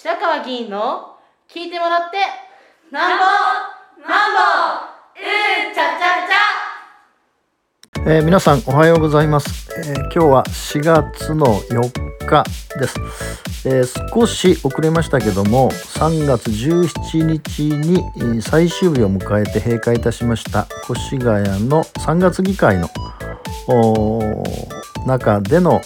白川議員の聞いてもらってなんぼなんぼうんちゃちゃちゃ、えー、皆さんおはようございます、えー、今日は4月の4日です、えー、少し遅れましたけども3月17日に最終日を迎えて閉会いたしました越谷の3月議会の中での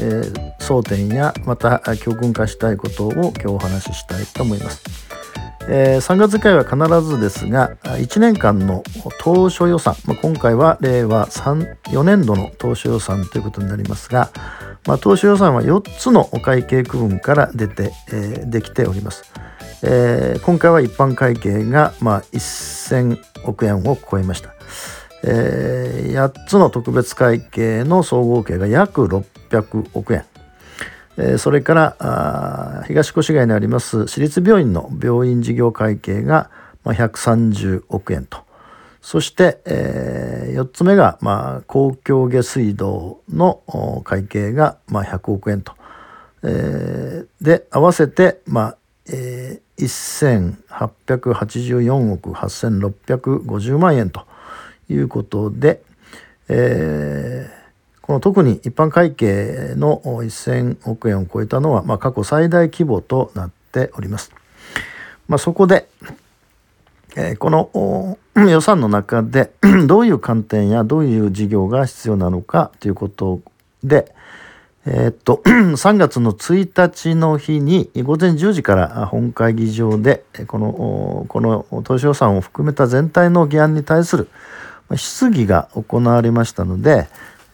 えー、争点やまた教訓化したいことを今日お話ししたいと思います。えー、3月会は必ずですが1年間の当初予算、まあ、今回は令和4年度の当初予算ということになりますが、まあ、当初予算は4つのお会計区分から出て、えー、できております。えー、今回は一般会計が、まあ、1000億円を超えました。えー、8つの特別会計の総合計が約600億円、それから東越谷にあります私立病院の病院事業会計が、まあ、130億円と。そして、えー、4つ目が、公共下水道の会計が、まあ、100億円と、で合わせて、まあえー、1884億8650万円ということで、えー、この特に一般会計の1000億円を超えたのは、まあ、過去最大規模となっております。まあ、そこで、えー、この 予算の中で どういう観点やどういう事業が必要なのかということで、えー、っと 3月の1日の日に午前10時から本会議場でこのこの当初予算を含めた全体の議案に対する質疑が行われましたので、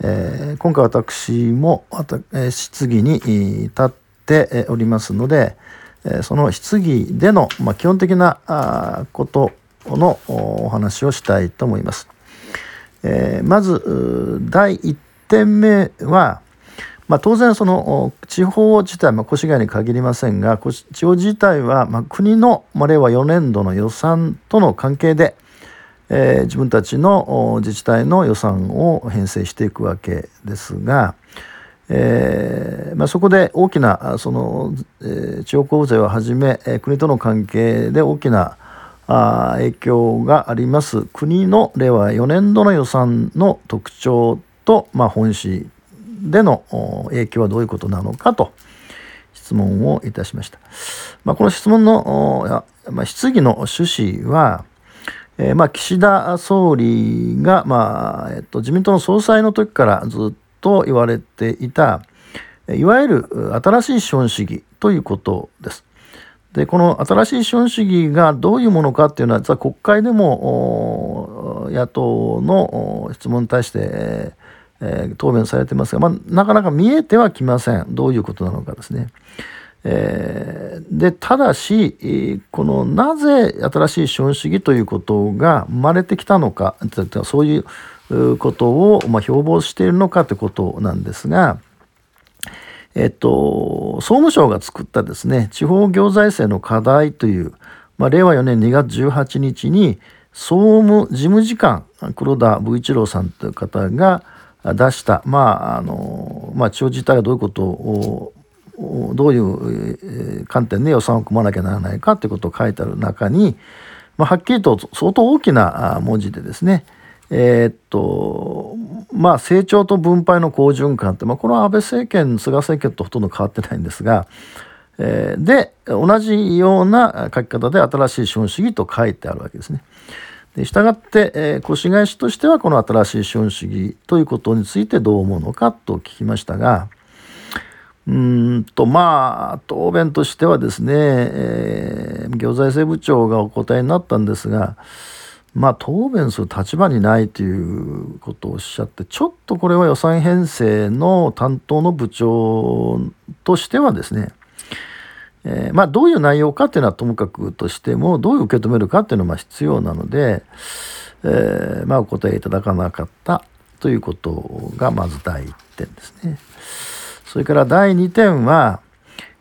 えー、今回私も、え、質疑に立っておりますので、え、その質疑での、まあ、基本的なあことのお話をしたいと思います。え、まず第1点目は、まあ、当然その地方自体、まあ、越谷に限りませんが地方自体は、まあ、国の、令和4年度の予算との関係で、えー、自分たちの自治体の予算を編成していくわけですが、えーまあ、そこで大きなその、えー、地方交付税をはじめ、えー、国との関係で大きなあ影響があります国の令和4年度の予算の特徴と、まあ、本市での影響はどういうことなのかと質問をいたしました。まあ、この質問の、まあ、質疑の趣旨は、えー、まあ、岸田総理が、まあえっと、自民党の総裁の時からずっと言われていたいわゆる新しい資本主義ということです。でこの新しい資本主義がどういうものかっていうのは実は国会でも野党の質問に対して、えー、答弁されてますが、まあ、なかなか見えてはきませんどういうことなのかですね。えー、でただしこのなぜ新しい資本主義ということが生まれてきたのかそういうことを、まあ、標榜しているのかということなんですが、えっと、総務省が作ったですね地方行財政の課題という、まあ、令和4年2月18日に総務事務次官黒田武一郎さんという方が出した、まああのまあ、地方自体がどういうことをどういう観点で予算を組まなきゃならないかということを書いてある中に、まあ、はっきりと相当大きな文字でですねえー、っとまあ成長と分配の好循環って、まあ、これは安倍政権菅政権とほとんど変わってないんですが、えー、で同じような書き方で新しい資本主義と書いてあるわけですね。でしたがって、えー、越谷市としてはこの新しい資本主義ということについてどう思うのかと聞きましたが、うんとまあ答弁としてはですね、えー、行財政部長がお答えになったんですがまあ答弁する立場にないということをおっしゃってちょっとこれは予算編成の担当の部長としてはですねえー、まあどういう内容かっていうのはともかくとしてもどう受け止めるかっていうのは必要なので、えー、まあお答えいただかなかったということがまず第一点ですね。それから第2点は、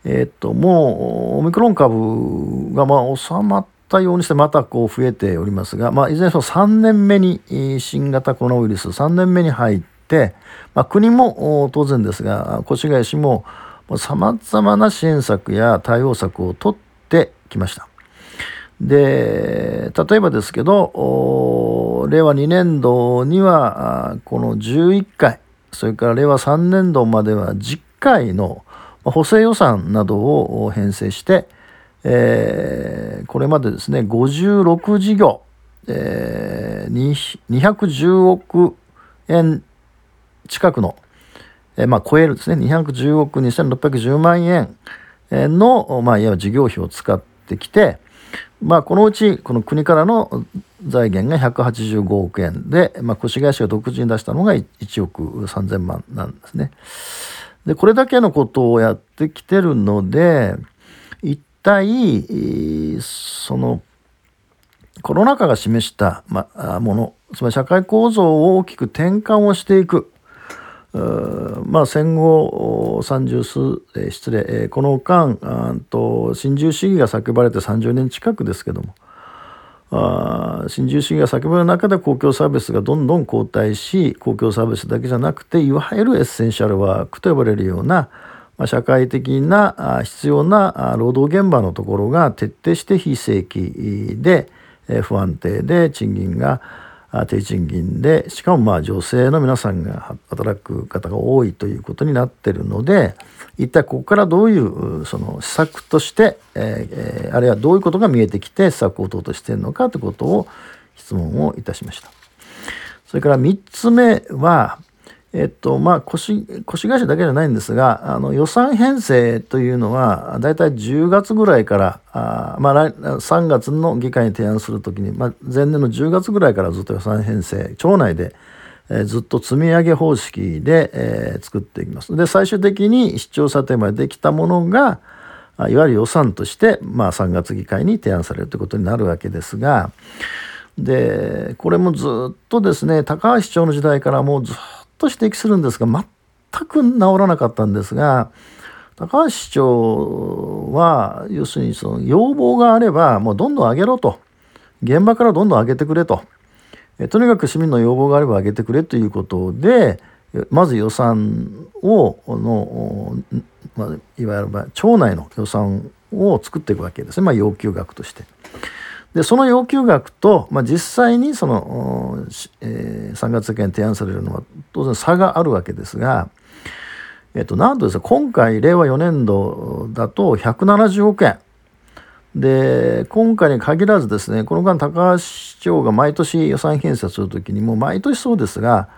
え、っと、もうオミクロン株がまあ収まったようにしてまたこう増えておりますが、まあ、いずれにせよ3年目に新型コロナウイルス3年目に入って、まあ、国も当然ですが越谷市もさまざまな支援策や対応策を取ってきました。で例えばですけど令和2年度にはこの11回それから令和3年度までは10回の補正予算などを編成して、えー、これまでですね56事業、えー、210億円近くの、えー、まあ、超えるですね210億2610万円の、まあ、いわゆる事業費を使ってきて、まあ、このうちこの国からの財源が185億円で、まあ、越谷市が独自に出したのが1億3000万なんですね。でこれだけのことをやってきてるので一体そのコロナ禍が示した、まあ、ものつまり社会構造を大きく転換をしていくまあ、戦後三十数、えー、失礼、えー、この間と新自由主義が叫ばれて30年近くですけどもあ新自由主義が叫ばれる中で公共サービスがどんどん後退し公共サービスだけじゃなくていわゆるエッセンシャルワークと呼ばれるような、まあ、社会的な必要な労働現場のところが徹底して非正規で不安定で賃金が低賃金でしかもまあ女性の皆さんが働く方が多いということになってるので一体ここからどういうその施策として、えー、あるいはどういうことが見えてきて施策を打とうとしているのかということを質問をいたしました。それから3つ目はえっとまあ越越谷市だけじゃないんですがあの予算編成というのはだいたい10月ぐらいからあ、まあ、3月の議会に提案するときに、まあ、前年の10月ぐらいからずっと予算編成町内で、えー、ずっと積み上げ方式で、えー、作っていきます。で最終的に市長査定までできたものがいわゆる予算として、まあ、3月議会に提案されるということになるわけですがでこれもずっとですね高橋市長の時代からもうずっとと指摘するんですが全く治らなかったんですが高橋市長は要するにその要望があればもうどんどん上げろと。現場からどんどん上げてくれと。えとにかく市民の要望があれば上げてくれということでまず予算をの、まあ、いわゆる町内の予算を作っていくわけですね、まあ、要求額として。でその要求額と、まあ、実際にその、えー、3月世間提案されるのは当然差があるわけですが、えっと、なんとですね今回令和4年度だと170億円で今回に限らずですねこの間高橋市長が毎年予算編成する時にもう毎年そうですが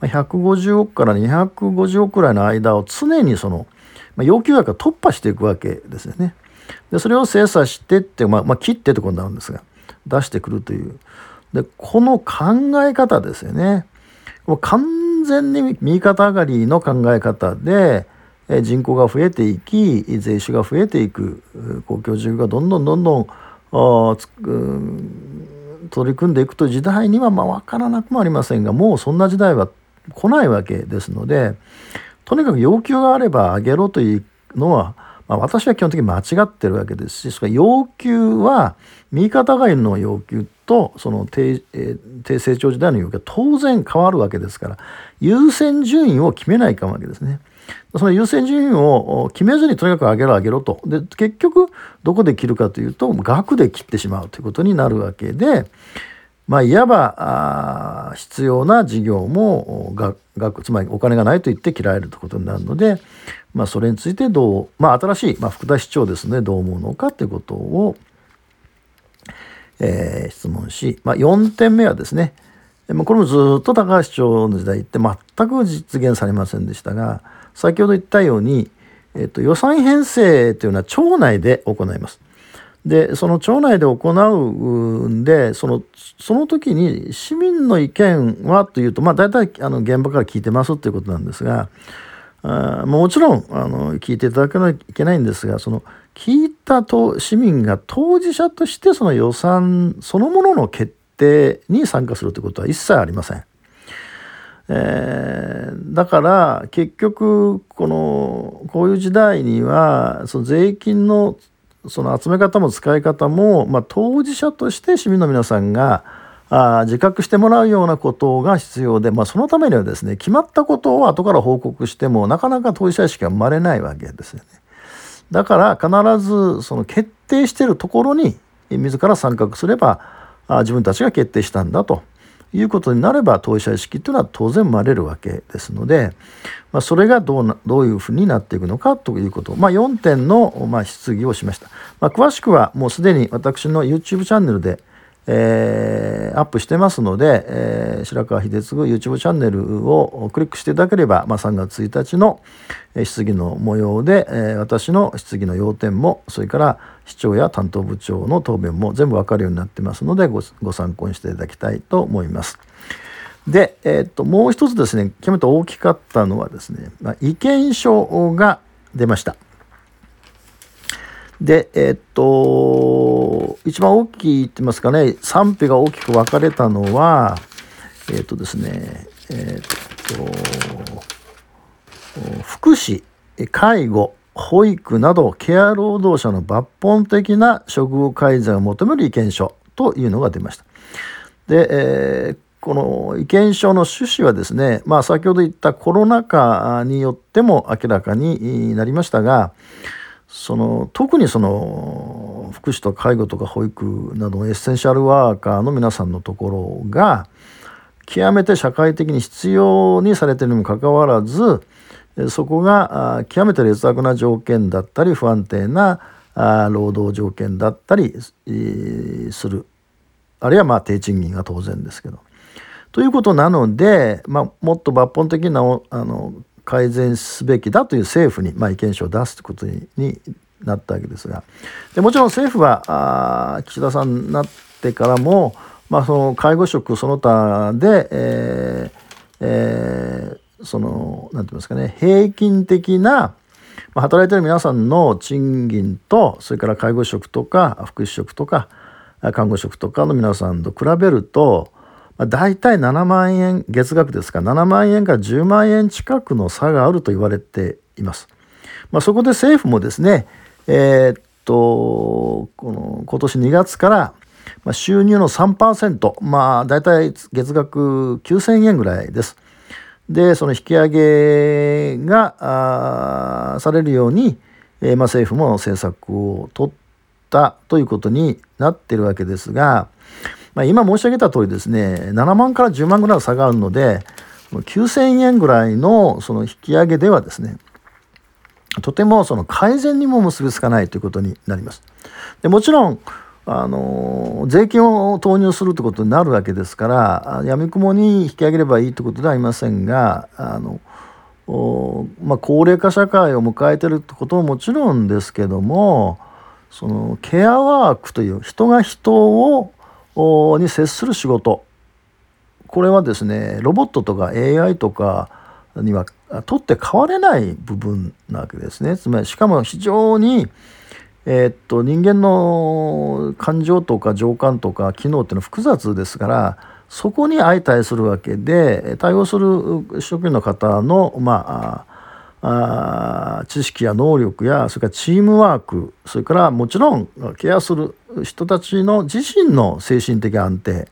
150億から250億くらいの間を常にその、まあ、要求額が突破していくわけですよね。でそれを精査してって、まあ、まあ、切ってってことになるんですが出してくるという。でこの考え方ですよね。もう完全に右肩上がりの考え方で人口が増えていき税収が増えていく公共事業がどんどんどんどん取り組んでいくという時代にはまあ分からなくもありませんがもうそんな時代は来ないわけですのでとにかく要求があれば上げろというのはまあ、私は基本的に間違ってるわけですしそれ要求は右肩上がりの要求とその低,、えー、低成長時代の要求は当然変わるわけですから優先順位を決めないかんわけですね。その優先順位を決めずにとにかく上げろ上げろとで結局どこで切るかというと額で切ってしまうということになるわけで、まあ、いわば必要な事業も額つまりお金がないと言って切られるということになるので、まあ、それについてどう、まあ、新しい、まあ、福田市長ですねどう思うのかということを、えー、質問し、まあ、4点目はですねこれもずっと高橋市長の時代って全く実現されませんでしたが先ほど言ったように、えっと、予算編成というのは町内で行います。でその町内で行うんでそのその時に市民の意見はというとまあ大体あの現場から聞いてますということなんですがあもちろんあの聞いていただかないといけないんですがその聞いたと市民が当事者としてその予算そのものの決定に参加するということは一切ありません。えー、だから結局このこういう時代にはその税金のその集め方も使い方も、まあ、当事者として市民の皆さんがあ自覚してもらうようなことが必要で、まあ、そのためにはですね決まったことを後から報告してもなかなか当事者意識が生まれないわけですよね。だから必ずその決定しているところに自ら参画すればあ自分たちが決定したんだと。いうことになれば当事者意識というのは当然生まれるわけですので、まあ、それがどうなどういうふうになっていくのかということ。まあ、4点の、まあ、質疑をしました、まあ、詳しくはもうすでに私の YouTube チャンネルでえー、アップしてますので、えー、白川秀次 YouTube チャンネルをクリックしていただければ、まあ、3月1日の質疑の模様で、えー、私の質疑の要点もそれから市長や担当部長の答弁も全部わかるようになってますのでご参考にしていただきたいと思います。で、えー、っともう一つですね極めて大きかったのはですね、まあ、意見書が出ました。で、えー、っと、一番大きいって言いますかね、賛否が大きく分かれたのは、えー、っとですね、えー、っと、福祉、介護、保育などケア労働者の抜本的な処遇改善を求める意見書というのが出ました。で、えー、この意見書の趣旨はですね、まあ、先ほど言ったコロナ禍によっても明らかになりましたが、その特にその福祉と介護とか保育などのエッセンシャルワーカーの皆さんのところが極めて社会的に必要にされているにもかかわらずそこが極めて劣悪な条件だったり不安定な労働条件だったりするあるいはまあ低賃金が当然ですけど。ということなので、まあ、もっと抜本的なあの改善すべきだという政府に、まあ、意見書を出すということになったわけですが。でもちろん政府は岸田さんになってからも、まあ、その介護職その他で、えーえー、その何て言いますかね平均的な、働いてる皆さんの賃金とそれから介護職とか福祉職とか看護職とかの皆さんと比べるとまあ、大体7万円月額ですか7万円から10万円近くの差があると言われています。まあ、そこで政府もですね、えー、っとこの今年2月からまあ、収入の3%、まあ、大体月額9000円ぐらいです。で、その引き上げがされるように、えー、まあ、政府も政策を取ったということになっているわけですが、まあ、今申し上げた通りですね7万から10万ぐらいの差がるので9000円ぐらいのその引き上げではですねとてもその改善にも結びつかないということになります。でもちろんあの税金を投入するということになるわけですからやみくもに引き上げればいいということではありませんがあの、まあ、高齢化社会を迎えてるということももちろんですけどもそのケアワークという人が人をに接する仕事。これはですねロボットとか AI とかには取って代われない部分なわけですね。つまりしかも非常にえー、っと人間の感情とか情感とか機能っていうのは複雑ですからそこに相対するわけで対応する職員の方のまああ知識や能力やそれからチームワークそれからもちろんケアする人たちの自身の精神的安定、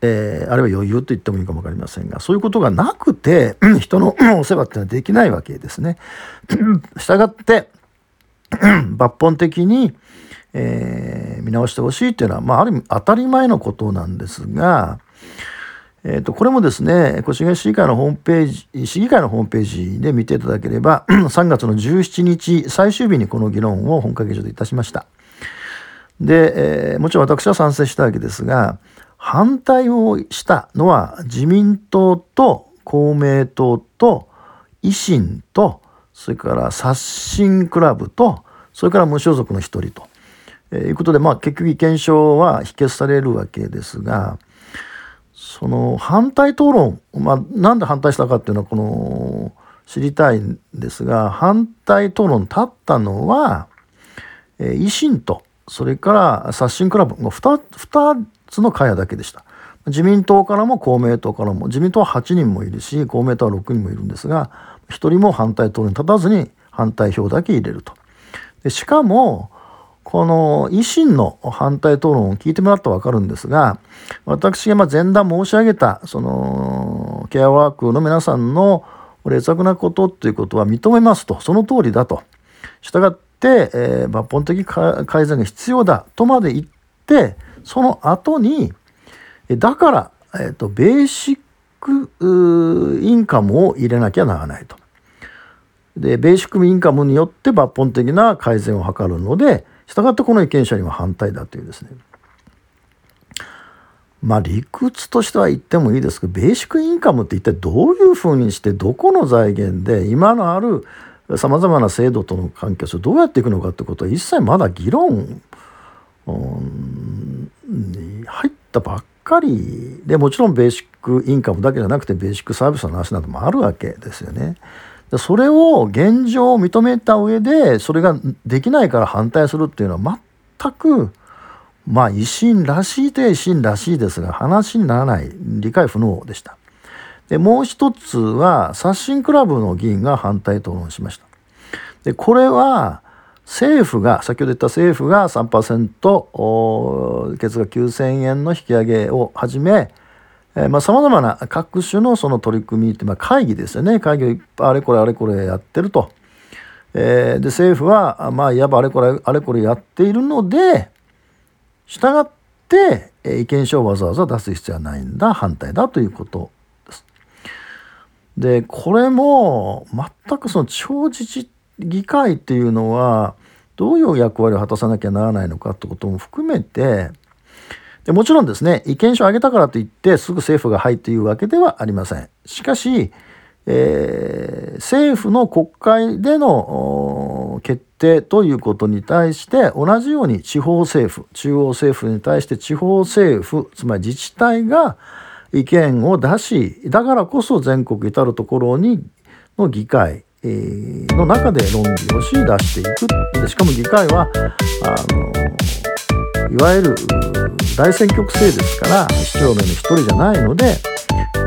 えー、あるいは余裕と言ってもいいかも分かりませんがそういうことがなくて人のお世話っていうのはできないわけですね。したがって抜本的に、えー、見直してほしいっていうのは、まあ、ある意味当たり前のことなんですが、えー、とこれもですね越谷市議会のホームページ市議会のホームページで見ていただければ 3月の17日最終日にこの議論を本会議場でいたしました。で、えー、もちろん私は賛成したわけですが反対をしたのは自民党と公明党と維新とそれから刷新クラブとそれから無所属の一人と、えー、いうことで、まあ、結局意見書は否決されるわけですがその反対討論、まあ、なんで反対したかっていうのはこの知りたいんですが反対討論立ったのは、えー、維新とそれから刷新クラブの 2, 2つの会派だけでした。自民党からも公明党からも自民党は8人もいるし公明党は6人もいるんですが1人も反対党に立たずに反対票だけ入れると。でしかもこの維新の反対討論を聞いてもらったら分かるんですが私が前段申し上げたそのケアワークの皆さんの劣悪なことということは認めますとその通りだと従って、えー、抜本的改善が必要だとまで言ってその後にだから、えーと、ベーシックインカムを入れなきゃならないと。でベーシックインカムによって抜本的な改善を図るのでしたがってこの意見書には反対だというですねまあ理屈としては言ってもいいですけどベーシックインカムって一体どういうふうにしてどこの財源で今のあるさまざまな制度との関係をどうやっていくのかってことは一切まだ議論に入ったばっかりでもちろんベーシックインカムだけじゃなくてベーシックサービスの話などもあるわけですよね。それを現状を認めた上でそれができないから反対するっていうのは全くまあ維新らしいと維新らしいですが話にならない理解不能でした。でもう一つは刷新クラブの議員が反対討論しました。でこれは政府が先ほど言った政府が3%月額9000円の引き上げをはじめさまざ、まな各種のその取り組みって、まあ、会議ですよね会議をいっぱいあれこれあれこれやってると。えー、で政府はまあいわばあれこれあれこれやっているので従ってえ意見書をわざわざ出す必要はないんだ反対だということです。でこれも全くその地方自治議会っていうのはどういう役割を果たさなきゃならないのかってことも含めてでもちろんですね意見書を上げたからといってすぐ政府が「はい」というわけではありません。しかし、えー、政府の国会での決定ということに対して同じように地方政府中央政府に対して地方政府つまり自治体が意見を出しだからこそ全国至る所にの議会の中で論議をし出していくでしかも議会はあのいわゆる大選挙区制ですから市長名の一人じゃないので、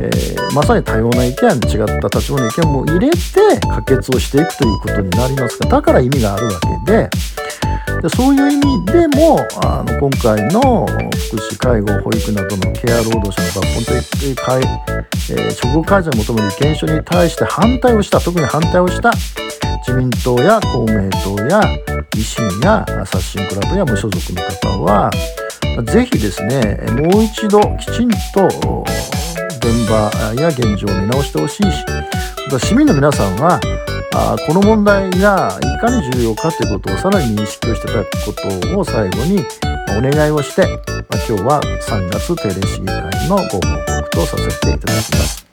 えー、まさに多様な意見違った立場の意見も入れて可決をしていくということになりますがだから意味があるわけで。でそういう意味でもあの今回の福祉介護保育などのケア労働者の抜本的改、えー、処遇改善を求める意見書に対して反対をした特に反対をした自民党や公明党や維新や刷新クラブや無所属の方はぜひですねもう一度きちんと現場や現状を見直してほしいし市民の皆さんはこの問題がいかに重要かということをさらに認識をしていただくことを最後にお願いをして、今日は3月定例市議会のご報告とさせていただきます。